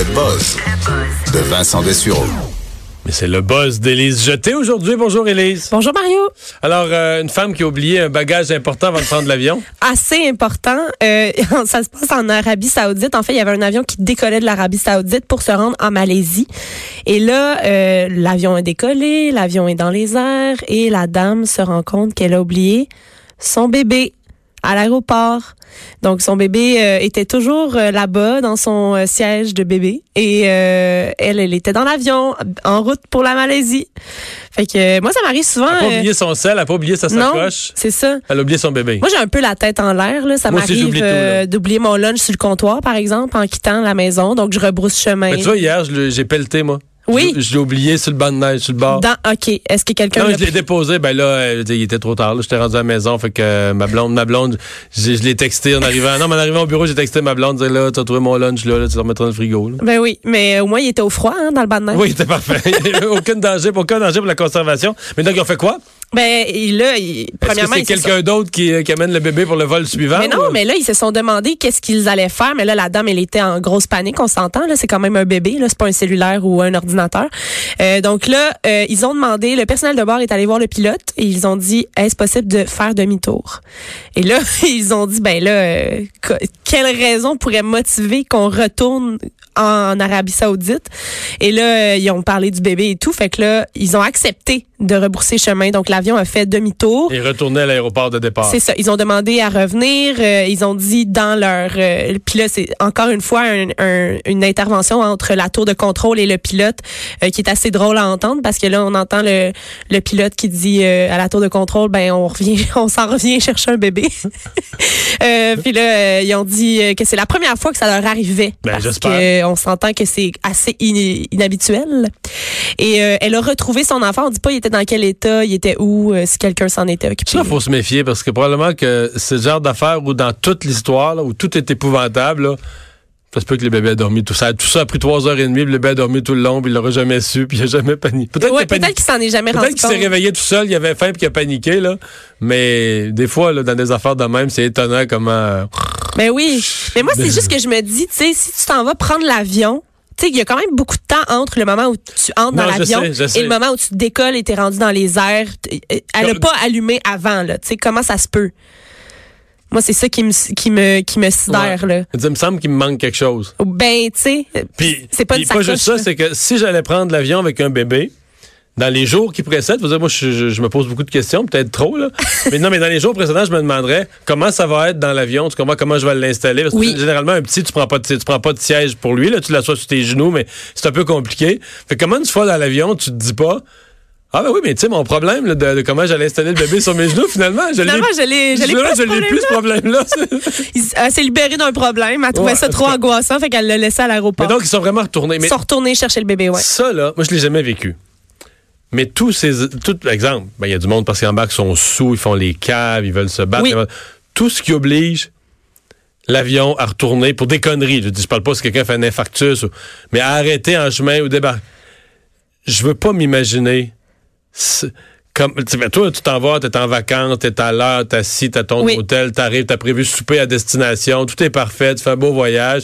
Le buzz de Vincent Dessureau. Mais c'est le buzz d'Élise Jeté aujourd'hui. Bonjour Élise. Bonjour Mario. Alors, euh, une femme qui a oublié un bagage important avant de prendre l'avion. Assez important. Euh, ça se passe en Arabie Saoudite. En fait, il y avait un avion qui décollait de l'Arabie Saoudite pour se rendre en Malaisie. Et là, euh, l'avion est décollé, l'avion est dans les airs et la dame se rend compte qu'elle a oublié son bébé à l'aéroport. Donc son bébé euh, était toujours euh, là-bas dans son euh, siège de bébé et elle elle était dans l'avion en route pour la Malaisie. Fait que moi ça m'arrive souvent Elle a pas oublié son sel, elle a pas oublié sa sacoche. c'est ça. Elle a oublié son bébé. Moi j'ai un peu la tête en l'air là, ça m'arrive d'oublier mon lunch sur le comptoir par exemple en quittant la maison. Donc je rebrousse chemin. Mais tu vois, hier, j'ai pelleté, moi. Oui. Je, je l'ai oublié sur le banc de neige, sur le bord. dans OK, est-ce que quelqu'un Non, je l'ai déposé. Ben là, euh, il était trop tard. là. J'étais rendu à la maison. Fait que euh, ma blonde, ma blonde, je l'ai texté en arrivant. Non, mais en arrivant au bureau, j'ai texté ma blonde. Dire là, tu as trouvé mon lunch, là, là tu le remettras dans le frigo. là. Ben oui, mais au moins il était au froid hein, dans le banc de neige. Oui, c'était parfait. aucun danger, aucun danger pour la conservation. Mais donc, ils ont fait quoi? Ben et là, il- Est-ce que premièrement, c'est sont- quelqu'un d'autre qui, euh, qui amène le bébé pour le vol suivant? Mais non, ou- mais là, ils se sont demandé qu'est-ce qu'ils allaient faire. Mais là, la dame, elle était en grosse panique, on s'entend. Là, c'est quand même un bébé, là, c'est pas un cellulaire ou un ordinateur. Euh, donc là, euh, ils ont demandé, le personnel de bord est allé voir le pilote et ils ont dit, est-ce possible de faire demi-tour? Et là, ils ont dit, ben là, euh, que- quelle raison pourrait motiver qu'on retourne en Arabie Saoudite? Et là, euh, ils ont parlé du bébé et tout. Fait que là, ils ont accepté de rebrousser chemin. Donc l'avion a fait demi-tour. Et retourner à l'aéroport de départ. C'est ça. Ils ont demandé à revenir. euh, ils ont dit dans leur. euh, puis là, c'est encore une fois un- un- une intervention entre la tour de contrôle et le pilote euh, qui est assez drôle à entendre parce que là, on entend le, le pilote qui dit euh, à la tour de contrôle, ben on revient, on s'en revient chercher un bébé. euh, puis là, euh, ils ont dit que c'est la première fois que ça leur arrivait. Ben, parce j'espère. que on s'entend que c'est assez in- inhabituel. Et euh, elle a retrouvé son enfant. On dit pas il était dans quel état, il était où, euh, si quelqu'un s'en était occupé. Ça, il faut se méfier parce que probablement que c'est le genre d'affaire où dans toute l'histoire, là, où tout est épouvantable, là, ça se peut que le bébé a dormi tout ça. Tout ça a pris trois heures et demie, le bébé a dormi tout le long, puis il l'aurait jamais su, puis il a jamais paniqué. Peut-être Ouais, qu'il peut-être s'en est jamais Peut-être rendu qu'il s'est compte. réveillé tout seul, il avait faim, puis qu'il a paniqué, là. Mais des fois, là, dans des affaires de même, c'est étonnant comment. Ben oui. Mais moi, c'est Ben- juste que je me dis, tu sais, si tu t'en vas prendre l'avion, tu sais, il y a quand même beaucoup de temps entre le moment où tu entres dans Non, l'avion et le moment où tu décolles et t'es rendu dans les airs. Euh, Elle n'a Comme- pas allumé avant, là. Tu sais, comment ça se peut? Moi, c'est ça qui me, qui me, qui me sidère, là. Il me semble qu'il me manque quelque chose. Ben, tu sais, Puis, c'est pas puis une pas juste ça, c'est que si j'allais prendre l'avion avec un bébé, dans les jours qui précèdent, vous savez, moi, je, me pose beaucoup de questions, peut-être trop, là. mais non, mais dans les jours précédents, je me demanderais comment ça va être dans l'avion, tu comprends, comment je vais l'installer. Parce que Oui. généralement, un petit, tu prends pas de, tu prends pas de siège pour lui, là, tu l'assois sur tes genoux, mais c'est un peu compliqué. Fait que comment une fois dans l'avion, tu te dis pas, ah ben oui, mais tu sais, mon problème là, de, de comment j'allais installer le bébé sur mes genoux, finalement, je l'ai Finalement, Finalement, pas, ce je l'ai plus, ce problème-là. Elle s'est libérée d'un problème. Elle trouvait Ouais, ça trop angoissant, fait qu'elle l'a laissé à mais l'aéroport. donc, ils sont vraiment retournés. Mais Ils sont retournés chercher le bébé, ouais. Ça, là, moi, je l'ai jamais vécu. Mais tous ces. Tout, exemple, ben, il y a du monde parce qu'ils embarquent, sont sous, ils font les caves, ils veulent se battre. Oui. Tout ce qui oblige l'avion à retourner pour des conneries. Je dis, je parle pas si quelqu'un fait un infarctus, ou- mais à arrêter en chemin ou débarquer. Je veux pas m'imaginer. Comme, tu sais, toi, tu t'en vas, t'es en vacances, t'es à l'heure, t'es assis, t'as ton Oui. hôtel, t'arrives, t'as prévu souper à destination, tout est parfait, tu fais un beau voyage.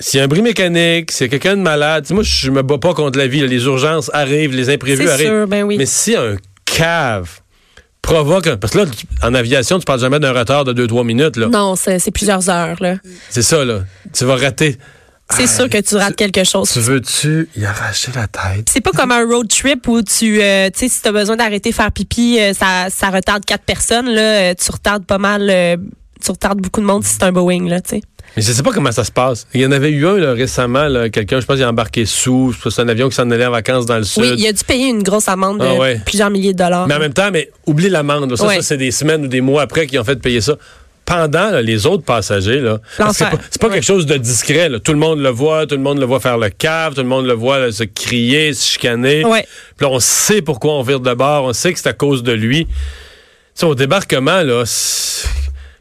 S'il y a un bris mécanique, s'il y a quelqu'un de malade, moi, je me bats pas contre la vie. là. Les urgences arrivent, les imprévus arrivent. sûr, ben oui. Mais si un cave provoque... un- Parce que là, en aviation, tu parles jamais d'un retard de 2-3 minutes. là. Non, c'est plusieurs heures, là. C'est ça, là. Tu vas rater. C'est sûr que tu rates quelque chose. Tu veux-tu y arracher la tête? C'est pas comme un road trip où tu, euh, tu sais, si t'as besoin d'arrêter faire pipi, euh, ça, ça retarde quatre personnes, là, euh, tu retardes pas mal, tu retardes beaucoup de monde si c'est un Boeing, là, tu sais. Mais je sais pas comment ça se passe. Il y en avait eu un là, récemment, là, quelqu'un, je pense, il a embarqué sous. C'est un avion qui s'en allait en vacances dans le sud. Oui, il a dû payer une grosse amende de Ah ouais. plusieurs milliers de dollars. Mais en même temps, mais oublie l'amende. là. Ça, Ouais. ça, c'est des semaines ou des mois après qu'ils ont fait payer ça. Pendant là, les autres passagers, là, parce que c'est pas, c'est pas Ouais. quelque chose de discret. là. Tout le monde le voit, tout le monde le voit faire le cave, tout le monde le voit là, se crier, se chicaner. Ouais. Puis là, on sait pourquoi on vire de bord, on sait que c'est à cause de lui. Tu sais, au débarquement, là, c'est-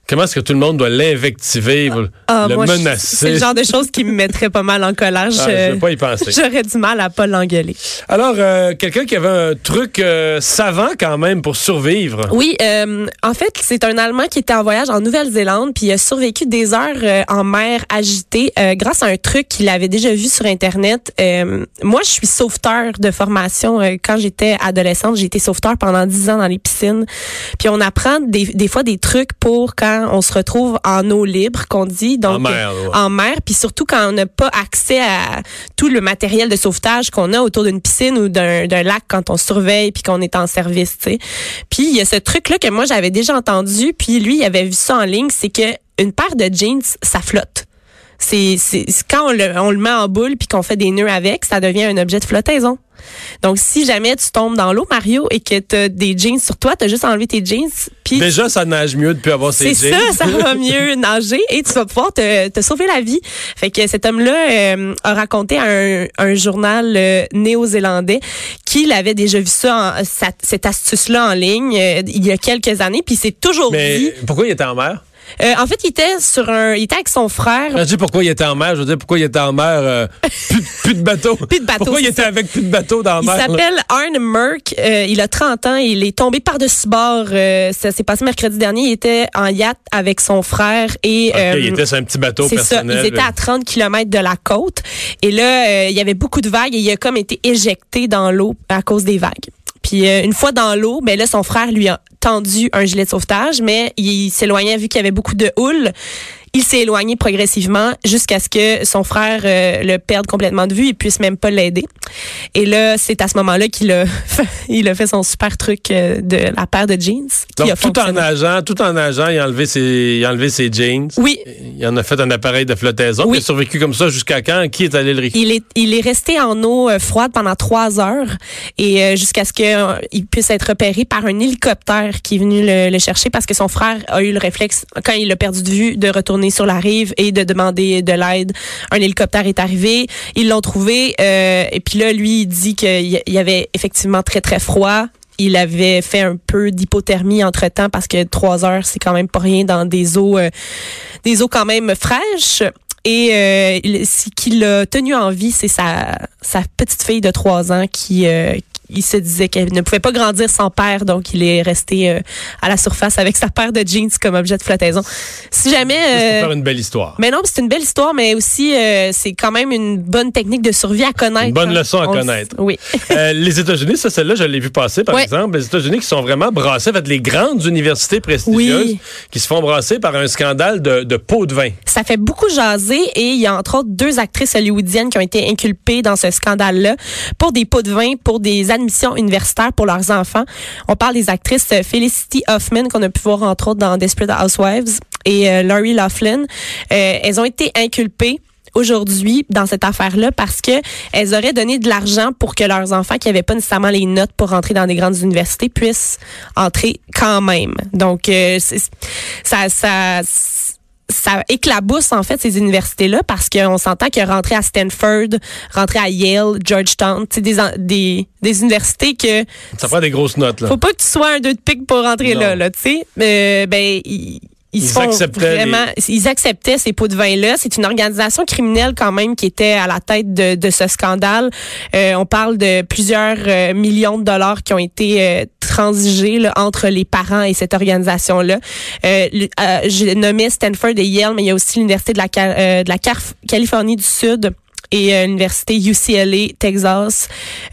Comment est-ce que tout le monde doit l'invectiver, Ah, le moi, je- C'est menacer? le genre de choses qui me mettrait pas mal en colère. Ah, je veux pas y penser. J'aurais du mal à pas l'engueuler. Alors, euh, quelqu'un qui avait un truc euh, savant quand même pour survivre. Oui, euh, en fait, c'est un Allemand qui était en voyage en Nouvelle-Zélande, puis il a survécu des heures en mer agitée grâce à un truc qu'il avait déjà vu sur Internet. Moi, je suis sauveteur de formation. Quand j'étais adolescente, j'ai été sauveteur pendant 10 ans dans les piscines. Puis on apprend des, des fois des trucs pour quand on se retrouve en eau libre, qu'on dit. Donc, En mer, ouais. en mer, puis surtout quand on n'a pas accès à tout le matériel de sauvetage qu'on a autour d'une piscine ou d'un d'un lac quand on surveille puis qu'on est en service, tu sais. Puis il y a ce truc là que moi j'avais déjà entendu, puis lui il avait vu ça en ligne, c'est que une paire de jeans ça flotte. C'est c'est c'est quand on le, on le met en boule puis qu'on fait des nœuds avec, ça devient un objet de flottaison. Donc si jamais tu tombes dans l'eau Mario et que tu as des jeans sur toi, tu as juste enlevé tes jeans puis Déjà, ça nage mieux depuis avoir ses c'est jeans. ça, ça va mieux nager et tu vas pouvoir te, te sauver la vie. Fait que cet homme-là euh, a raconté à un, un journal euh, néo-zélandais qu'il avait déjà vu ça, en- cette astuce-là en ligne euh, il y a quelques années, puis c'est toujours dit. Mais pourquoi il était en mer? Euh, en fait, il était sur un, il était avec son frère. Je dis pourquoi il était en mer, je veux dire pourquoi il était en mer, euh, plus, plus de bateau? Plus de bateau, Pourquoi il était ça. avec plus de bateau dans la Il mer? là? s'appelle Arne Merck. Euh, il a 30 ans. Il est tombé par-dessus bord. Euh, ça s'est passé mercredi dernier. Il était en yacht avec son frère et Ok, euh, il était sur un petit bateau ça. personnel. Ils étaient à 30 km de la côte. Et là, euh, il y avait beaucoup de vagues et il a comme été éjecté dans l'eau à cause des vagues. Puis euh, une fois dans l'eau, ben là, son frère lui a tendu un gilet de sauvetage, mais il s'éloignait vu qu'il y avait beaucoup de houle. Il s'est éloigné progressivement jusqu'à ce que son frère euh, le perde complètement de vue et puisse même pas l'aider. Et là, c'est à ce moment-là qu'il a, fait- il a fait son super truc euh, de la paire de jeans. Donc, a tout en nageant, tout en nageant, il a enlevé ses, il a enlevé ses jeans. Oui, Il en a fait un appareil de flottaison. Oui. Il a survécu comme ça jusqu'à quand? Qui est allé le récupérer? Il est, il est resté en eau euh, froide pendant trois heures et euh, jusqu'à ce qu'il puisse être repéré par un hélicoptère qui est venu le, le chercher parce que son frère a eu le réflexe, quand il l'a perdu de vue, de retourner sur la rive et de demander de l'aide. Un hélicoptère est arrivé, ils l'ont trouvé euh, et puis là, lui, il dit qu'il y avait effectivement très, très froid. Il avait fait un peu d'hypothermie entre-temps parce que trois heures, c'est quand même pas rien dans des eaux, euh, des eaux quand même fraîches. Et euh, ce qui l'a tenu en vie, c'est sa, sa petite fille de trois ans qui, euh, il se disait qu'elle ne pouvait pas grandir sans père, donc il est resté euh, à la surface avec sa paire de jeans comme objet de flottaison. Si jamais... Pour euh, faire une belle histoire. mais non, c'est une belle histoire, mais aussi euh, c'est quand même une bonne technique de survie à connaître. Une bonne hein. leçon à connaître. Oui. Euh, les États-Unis, ça, celle-là, je l'ai vu passer, par exemple. Les États-Unis qui sont vraiment brassés, en fait, les grandes universités prestigieuses Oui. qui se font brasser par un scandale de, de pots de vin. Ça fait beaucoup jaser et il y a entre autres deux actrices hollywoodiennes qui ont été inculpées dans ce scandale-là pour des pots de vin, pour des admissions universitaires pour leurs enfants. On parle des actrices euh, Felicity Huffman qu'on a pu voir entre autres dans Desperate Housewives et euh, Laurie Laughlin. Euh, elles ont été inculpées aujourd'hui dans cette affaire-là parce que elles auraient donné de l'argent pour que leurs enfants qui n'avaient pas nécessairement les notes pour entrer dans des grandes universités puissent entrer quand même. Donc euh, ça ça ça éclabousse en fait ces universités-là parce qu'on s'entend que rentrer à Stanford, rentrer à Yale, Georgetown, c'est des, des des universités que Ça prend des grosses notes, là. faut pas que tu sois un deux de pique pour rentrer Non. là, là, tu sais. Euh, ben ils, ils, acceptaient vraiment, ils acceptaient ces pots de vin là. C'est une organisation criminelle quand même qui était à la tête de, de ce scandale. Euh, on parle de plusieurs euh, millions de dollars qui ont été transigés là, entre les parents et cette organisation là. Euh, euh, J'ai nommé Stanford et Yale, mais il y a aussi l'université de la euh, de la Californie du Sud et euh, l'université UCLA Texas.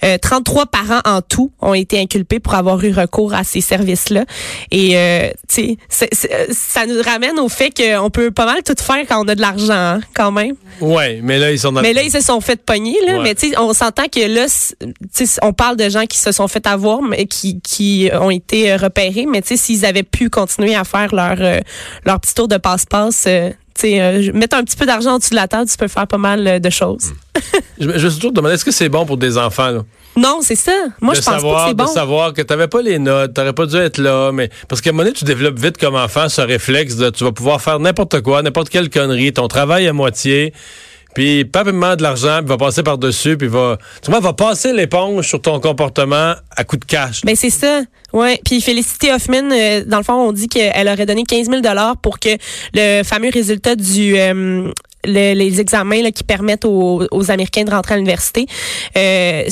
Euh, 33 parents en tout ont été inculpés pour avoir eu recours à ces services-là. Et euh, tu sais, c'est- ça nous ramène au fait qu'on peut pas mal tout faire quand on a de l'argent, hein, quand même. Ouais, mais là, ils sont dans Mais là, ils se sont fait pogner, là. Ouais. Mais tu sais, on s'entend que là, on parle de gens qui se sont fait avoir, mais qui, qui ont été euh, repérés. Mais tu sais, s'ils avaient pu continuer à faire leur, euh, leur petit tour de passe-passe, euh, mettre un petit peu d'argent au-dessus de la table, tu peux faire pas mal euh, de choses. Je, je me suis toujours demandé, est-ce que c'est bon pour des enfants, là? Non, c'est ça. Moi, de je pense savoir, pas que c'est bon. De savoir que t'avais pas les notes, t'aurais pas dû être là, mais parce qu'à un moment donné, tu développes vite comme enfant ce réflexe de tu vas pouvoir faire n'importe quoi, n'importe quelle connerie, ton travail à moitié, puis pas vraiment de l'argent, puis va passer par-dessus, puis va, tu vois, va passer l'éponge sur ton comportement à coup de cash. Ben c'est ça. Ouais. Puis Felicity Hoffman, euh, dans le fond, on dit qu'elle aurait donné 15 000 dollars pour que le fameux résultat du euh, le- les examens là, qui permettent aux, aux Américains de rentrer à l'université euh,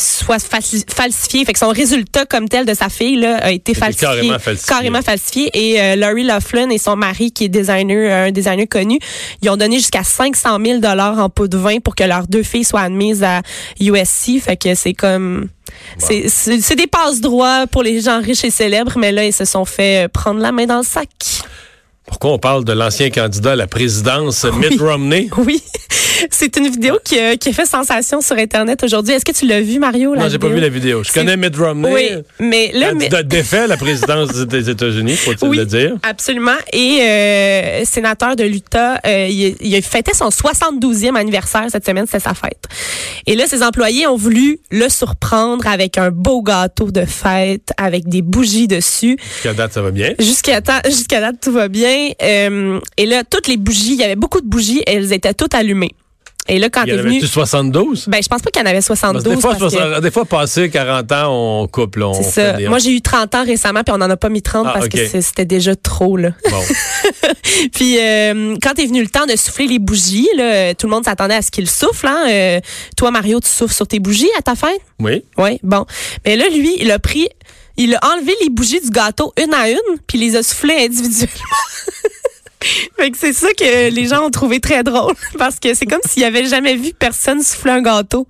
falsifiés. Fait que son résultat comme tel de sa fille là, a été falsifié. carrément falsifié. Carrément falsifié. Et euh, Laurie Laughlin et son mari, qui est designer, un designer connu, ils ont donné jusqu'à 500 000 dollars en pot de vin pour que leurs deux filles soient admises à USC. Fait que c'est comme... C'est- C'est c'est des passe-droits pour les gens riches et célèbres, mais là, ils se sont fait euh, prendre la main dans le sac. Pourquoi on parle de l'ancien candidat à la présidence, Mitt Romney? Oui, c'est une vidéo qui a, qui a fait sensation sur Internet aujourd'hui. Est-ce que tu l'as vu, Mario? La Non, j'ai pas vu la vidéo. Je connais Mitt Romney. Oui, mais là, mais- défait la présidence des États-Unis, faut-il Oui, le dire. absolument. Et euh, sénateur de l'Utah, euh, il, il fêtait son 72e anniversaire cette semaine, c'était sa fête. Et là, ses employés ont voulu le surprendre avec un beau gâteau de fête, avec des bougies dessus. Jusqu'à date, ça va bien. Jusqu'à jusqu'à date, tout va bien. Euh, et là, toutes les bougies, il y avait beaucoup de bougies, elles étaient toutes allumées. Et là, quand Il y en venu... avait-tu 72? Ben, je pense pas qu'il y en avait Parce 72. que des, fois, parce que- 60 des fois, passé 40 ans, on coupe. Là, on c'est ça. des- Moi, j'ai eu 30 ans récemment, puis on n'en a pas mis 30 Ah, parce que c'était déjà trop, là. Bon. Puis euh, quand est venu le temps de souffler les bougies, là, tout le monde s'attendait à ce qu'il souffle. Hein? Euh, toi, Mario, tu souffles sur tes bougies à ta fête? Oui. Oui, bon. Mais là, lui, il a pris, il a enlevé les bougies du gâteau une à une, puis il les a soufflées individuellement. fait que c'est ça que les gens ont trouvé très drôle, parce que c'est comme s'il avait jamais vu personne souffler un gâteau.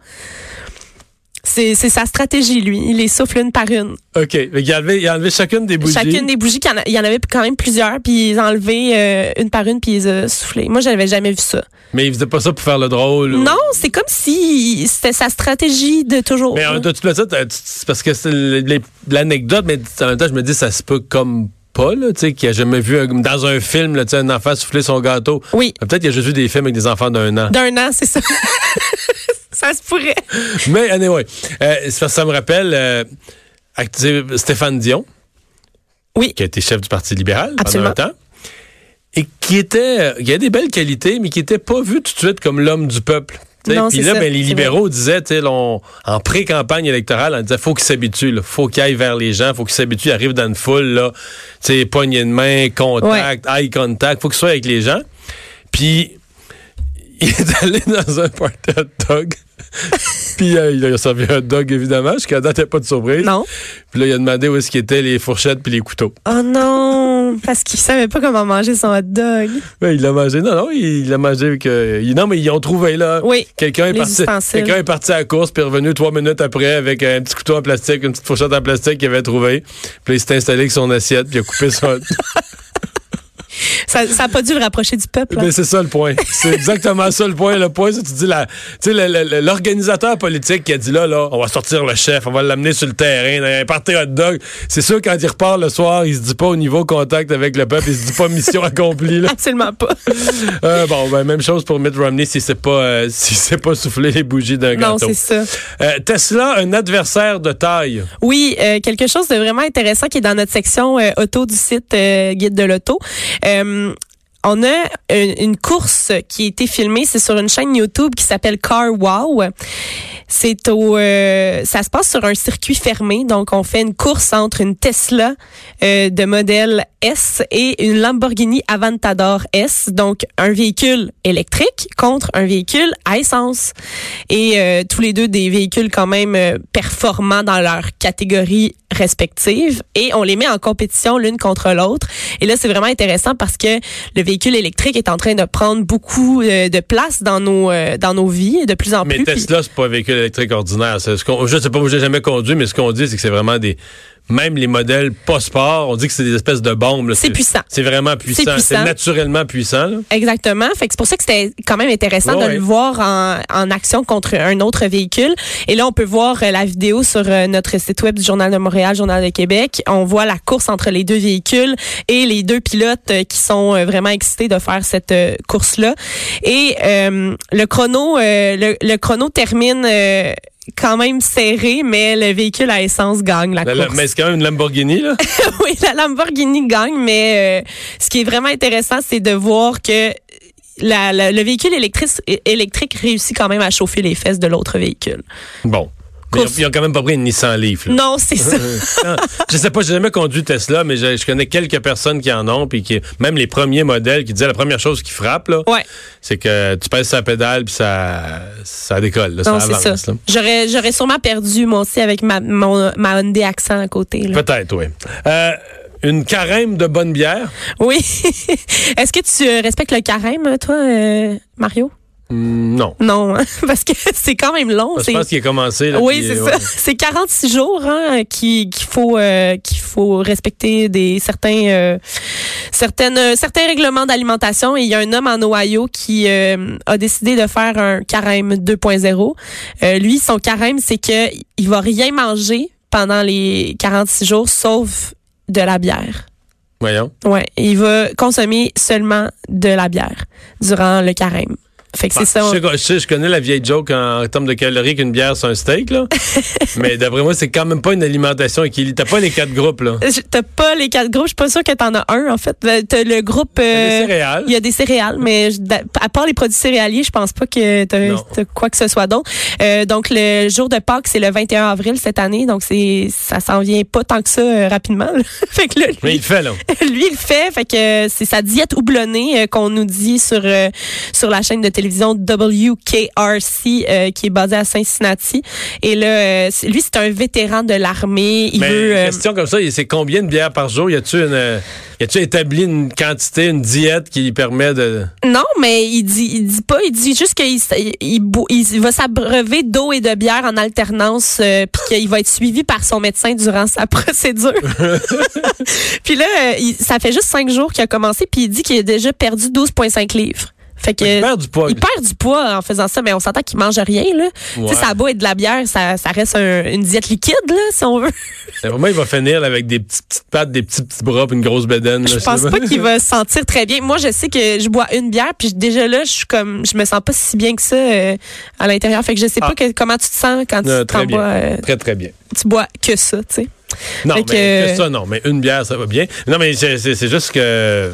C'est c'est sa stratégie, lui. Il les souffle une par une. OK. Qu'il a enlevé, il a enlevé chacune des bougies. Chacune des bougies, il y en avait quand même plusieurs, puis ils ont enlevé euh, une par une, puis ils ont soufflé. Moi, j'avais jamais vu ça. Mais il faisait pas ça pour faire le drôle. ou- Non, c'est comme si c'était sa stratégie de toujours. Mais en même temps, tu le sais, parce que c'est l'anecdote, mais en même temps, je me dis, ça se peut comme pas, là, tu sais, qui a jamais vu un- dans un film, là, tu sais, un enfant souffler son gâteau. Oui. Peut-être qu'il a juste vu des films avec des enfants d'un an. D'un an, c'est ça. ça se pourrait. Mais, anyway, euh, ça me rappelle euh, Stéphane Dion, Oui. qui a été chef du Parti libéral Absolument. pendant un temps, et qui était, euh, qui a des belles qualités, mais qui était pas vu tout de suite comme l'homme du peuple. Puis là, ça, ben, les libéraux disaient, on- en pré-campagne électorale, on disait, faut qu'ils s'habituent, faut qu'ils aillent vers les gens, faut qu'ils s'habituent, ils arrivent dans une foule, là, poignée de main, contact, eye contact, faut qu'ils soient avec les gens. Puis, il est allé dans un party hot dog. Puis euh, il a servi un hot dog, évidemment. Jusqu'à date, il n'y a pas de surprise. Non. Puis là, il a demandé où est-ce qu'étaient les fourchettes puis les couteaux. Oh non, parce qu'il savait pas comment manger son hot dog. Il l'a mangé. Non, non, il l'a mangé avec... euh, non, mais ils ont trouvé, là. Oui, Quelqu'un est, parti, quelqu'un est parti à la course puis est revenu trois minutes après avec un petit couteau en plastique, une petite fourchette en plastique qu'il avait trouvé. Puis il s'est installé avec son assiette puis il a coupé son... Ça n'a pas dû le rapprocher du peuple. hein. Mais c'est ça le point. C'est exactement ça le point. Le point, c'est que tu dis la, l'organisateur politique qui a dit là, là, on va sortir le chef, on va l'amener sur le terrain, un party hot dog. C'est sûr quand il repart le soir, il se dit pas au niveau contact avec le peuple, il se dit pas mission accomplie. Là. Absolument pas. Euh, bon, ben, même chose pour Mitt Romney si c'est pas, euh, si c'est pas souffler les bougies d'un non, gâteau. c'est ça. Euh, Tesla, un adversaire de taille. Oui, quelque chose de vraiment intéressant qui est dans notre section auto du site Guide de l'auto. Euh, Ähm, on a une, course qui a été filmée, c'est sur une chaîne YouTube qui s'appelle Car Wow. C'est au, euh, ça se passe sur un circuit fermé, donc on fait une course entre une Tesla euh, de modèle S et une Lamborghini Aventador S, donc un véhicule électrique contre un véhicule à essence. Et euh, tous les deux des véhicules quand même euh, performants dans leur catégorie respective et on les met en compétition l'une contre l'autre. Et là, c'est vraiment intéressant parce que le véhicule électrique est en train de prendre beaucoup euh, de place dans nos euh, dans nos vies de plus en Mais plus. Puis- Tesla, c'est pas un véhicule électrique ordinaire. Ce qu'on- je sais pas, moi, j'ai jamais conduit, mais ce qu'on dit, c'est que c'est vraiment des. Même les modèles pas sport, on dit que c'est des espèces de bombes. C'est puissant. C'est vraiment puissant. C'est naturellement puissant. là. Exactement. Fait que c'est pour ça que c'était quand même intéressant Ouais, de ouais. le voir en, en action contre un autre véhicule. Et là, on peut voir euh, la vidéo sur euh, notre site web du Journal de Montréal, Journal de Québec. On voit la course entre les deux véhicules et les deux pilotes euh, qui sont vraiment excités de faire cette course-là. Et euh, le chrono, euh, le, le chrono termine. euh, quand même serré, mais le véhicule à essence gagne la La- course. mais c'est quand même une Lamborghini, là? oui, la Lamborghini gagne, mais euh, ce qui est vraiment intéressant, c'est de voir que la- la- le véhicule électrique, électrique réussit quand même à chauffer les fesses de l'autre véhicule. Bon. Mais. Ils ont quand même pas pris une Nissan Leaf. là. Non, c'est ça. Non, je sais pas, j'ai jamais conduit Tesla, mais je, je connais quelques personnes qui en ont, puis qui, même les premiers modèles qui disaient la première chose qui frappe, là, Ouais. c'est que tu pèses sa pédale, puis ça, ça décolle, là, Non, ça avance. J'aurais, j'aurais sûrement perdu, moi aussi, avec ma, mon, ma Hyundai Accent à côté. là. Peut-être, oui. Euh, une carême de bonne bière? Oui. Est-ce que tu euh, respectes le carême, toi, euh, Mario? Hmm, non. Non, hein? parce que c'est quand même long. Je pense qu'il a commencé. Là, Oui, c'est ouais. ça. C'est 46 jours hein, qui- qu'il faut euh, qu'il faut respecter des certains euh, certaines euh, certains règlements d'alimentation. Et il y a un homme en Ohio qui euh, a décidé de faire un carême 2.0. Euh, lui, son carême, c'est que il va rien manger pendant les 46 jours, sauf de la bière. Voyons. Ouais, il va consommer seulement de la bière durant le carême. Fait que c'est ça. Je, connais la vieille joke en, termes de calories qu'une bière, c'est un steak, là. mais d'après moi, c'est quand même pas une alimentation équilibrée. T'as pas les quatre groupes, là. T'as pas les quatre groupes? Je suis pas sûre que t'en as un, en fait. Euh, T'as le groupe. Des euh, céréales. Il y a des céréales, mais je- à part les produits céréaliers, je pense pas que t'as quoi que ce soit d'autre. Euh, donc, le jour de Pâques, c'est le 21 avril cette année. Donc, c'est ça s'en vient pas tant que ça euh, rapidement. là. fait que là, lui, Mais il le fait, là. lui, il le fait. Fait que c'est sa diète houblonnée euh, qu'on nous dit sur euh, sur la chaîne de télévision WKRC euh, qui est basée à Cincinnati. Et là, euh, lui, c'est un vétéran de l'armée. Il Mais veut. une euh, question comme ça, c'est combien de bières par jour? Y a-tu une, y a-tu établi une quantité, une diète qui lui permet de. Non, mais il dit, il dit pas, il dit juste qu'il il, il va s'abreuver d'eau et de bière en alternance, euh, puis qu'il va être suivi par son médecin durant sa procédure. puis là, il- ça fait juste cinq jours qu'il a commencé, puis il dit qu'il a déjà perdu 12,5 livres. Fait que Il perd du poids. il perd du poids en faisant ça, mais on s'entend qu'il mange rien là. Tu sais, ça être de la bière, ça, ça reste un- une diète liquide là, si on veut. Moi, il va finir avec des petites, petites pattes, des petits petits bras, puis une grosse bédaine. Je pense pas qu'il va se sentir très bien. Moi, je sais que je bois une bière, puis déjà là, je suis comme, je me sens pas si bien que ça euh, à l'intérieur. Fait que je sais Ah. pas que- comment tu te sens quand tu t'en bois, euh, Très, très bien. tu bois que ça, tu sais. Non, Fait mais que- que ça, non. Mais une bière, ça va bien. Non, mais c'est juste que.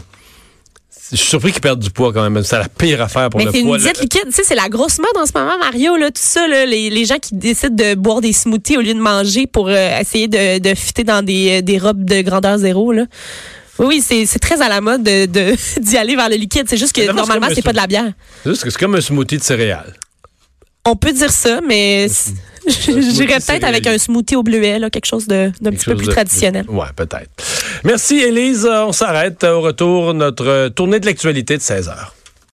Je suis surpris qu'il perde du poids quand même. C'est la pire affaire pour Mais le c'est une poids. diète liquide. Tu sais, c'est la grosse mode en ce moment, Mario, là, tout ça, là, les, les gens qui décident de boire des smoothies au lieu de manger pour euh, essayer de, de fitter dans des, euh, des robes de grandeur zéro, là. Oui, c'est très à la mode de de- d'y aller vers le liquide. C'est juste que Mais normalement, c'est pas de la bière. C'est juste que c'est comme un smoothie de céréales. On peut dire ça, mais j'irais peut-être avec un smoothie au bleuet, là, quelque chose de- d'un petit peu plus de- traditionnel. Ouais, peut-être. Merci, Élise. On s'arrête. Au retour, notre tournée de l'actualité de 16 heures.